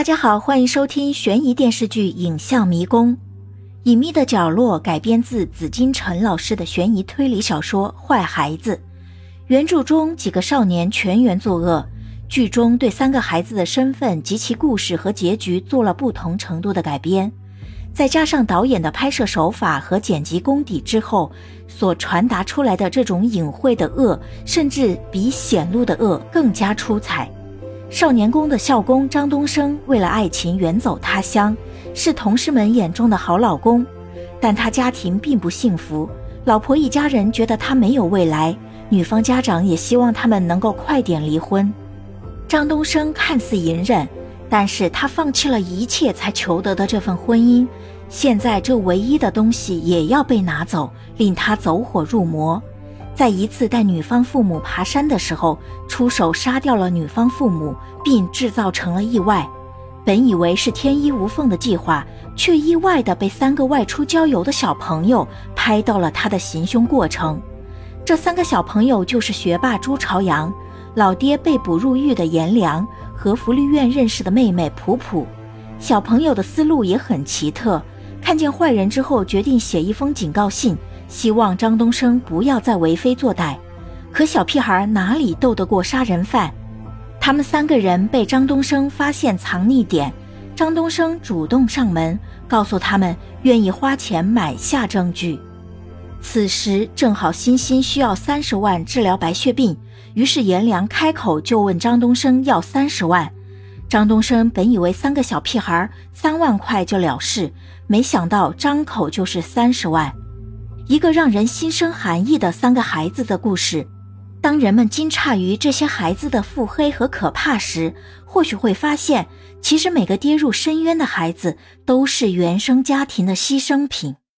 大家好，欢迎收听悬疑电视剧《影像迷宫》。隐秘的角落改编自紫金陈老师的悬疑推理小说《坏孩子》。原著中几个少年全员作恶，剧中对三个孩子的身份及其故事和结局做了不同程度的改编。再加上导演的拍摄手法和剪辑功底之后，所传达出来的这种隐晦的恶，甚至比显露的恶更加出彩。少年宫的校工张东升为了爱情远走他乡，是同事们眼中的好老公，但他家庭并不幸福，老婆一家人觉得他没有未来，女方家长也希望他们能够快点离婚。张东升看似隐忍，但是他放弃了一切才求得的这份婚姻，现在这唯一的东西也要被拿走，令他走火入魔。在一次带女方父母爬山的时候，出手杀掉了女方父母，并制造成了意外。本以为是天衣无缝的计划，却意外的被三个外出郊游的小朋友拍到了他的行凶过程。这三个小朋友就是学霸朱朝阳、老爹被捕入狱的颜良和福利院认识的妹妹普普。小朋友的思路也很奇特，看见坏人之后，决定写一封警告信。希望张东升不要再为非作歹，可小屁孩哪里斗得过杀人犯？他们三个人被张东升发现藏匿点，张东升主动上门，告诉他们愿意花钱买下证据。此时正好欣欣需要三十万治疗白血病，于是颜良开口就问张东升要三十万。张东升本以为三个小屁孩三万块就了事，没想到张口就是三十万。一个让人心生寒意的三个孩子的故事。当人们惊诧于这些孩子的腹黑和可怕时，或许会发现，其实每个跌入深渊的孩子都是原生家庭的牺牲品。